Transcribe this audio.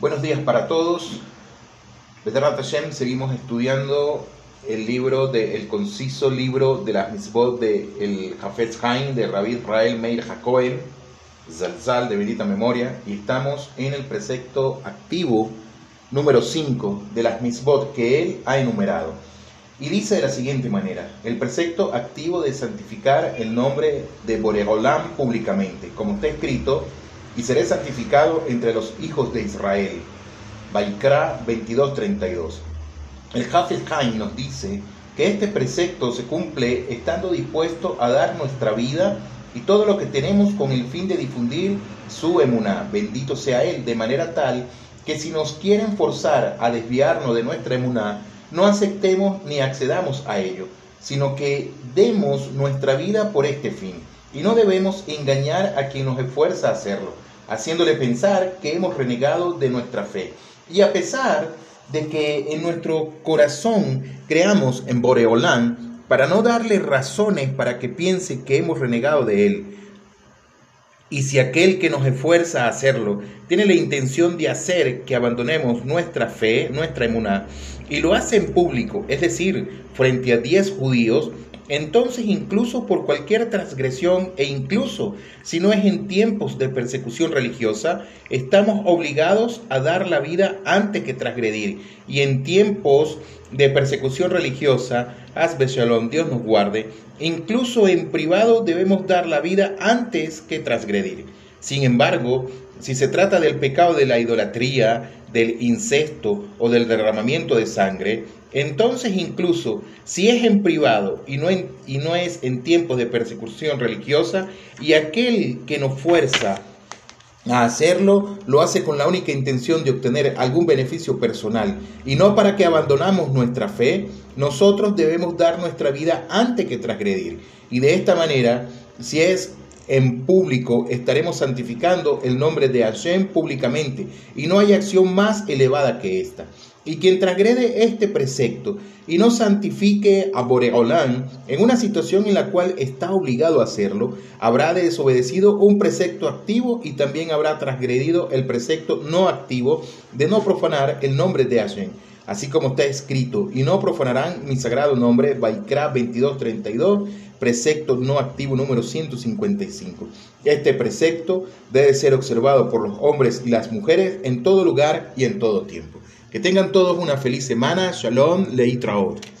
Buenos días para todos. Betarrat Hashem, seguimos estudiando el libro de, conciso libro de las mitzvot de el Hafetz Haim de Rabbi Israel Meir Hakoel, Zalzal de bendita memoria, y estamos en el precepto activo número 5 de las mitzvot que él ha enumerado. Y dice de la siguiente manera, el precepto activo de santificar el nombre de Boregolam públicamente, como está escrito y seré santificado entre los hijos de Israel. Baikra 22:32. El Hafez Haim nos dice que este precepto se cumple estando dispuesto a dar nuestra vida y todo lo que tenemos con el fin de difundir su emuná, bendito sea Él, de manera tal que si nos quieren forzar a desviarnos de nuestra emuná, no aceptemos ni accedamos a ello, sino que demos nuestra vida por este fin. Y no debemos engañar a quien nos esfuerza a hacerlo haciéndole pensar que hemos renegado de nuestra fe. Y a pesar de que en nuestro corazón creamos en Boreolán, para no darle razones para que piense que hemos renegado de él, y si aquel que nos esfuerza a hacerlo tiene la intención de hacer que abandonemos nuestra fe, nuestra emuná, y lo hace en público, es decir, frente a diez judíos, entonces incluso por cualquier transgresión e incluso si no es en tiempos de persecución religiosa, estamos obligados a dar la vida antes que transgredir. Y en tiempos de persecución religiosa, hazbe shalom, Dios nos guarde, incluso en privado debemos dar la vida antes que transgredir. Sin embargo, si se trata del pecado de la idolatría, del incesto o del derramamiento de sangre, entonces incluso si es en privado y no, y no es en tiempos de persecución religiosa, y aquel que nos fuerza a hacerlo lo hace con la única intención de obtener algún beneficio personal y no para que abandonamos nuestra fe, nosotros debemos dar nuestra vida antes que transgredir. Y de esta manera, si es en público estaremos santificando el nombre de Hashem públicamente, y no hay acción más elevada que esta. Y quien transgrede este precepto y no santifique a Boreolán en una situación en la cual está obligado a hacerlo, habrá desobedecido un precepto activo y también habrá transgredido el precepto no activo de no profanar el nombre de Hashem así como está escrito, y no profanarán mi sagrado nombre, Baikra 2232, precepto no activo número 155. Este precepto debe ser observado por los hombres y las mujeres en todo lugar y en todo tiempo. Que tengan todos una feliz semana. Shalom, Leitraot.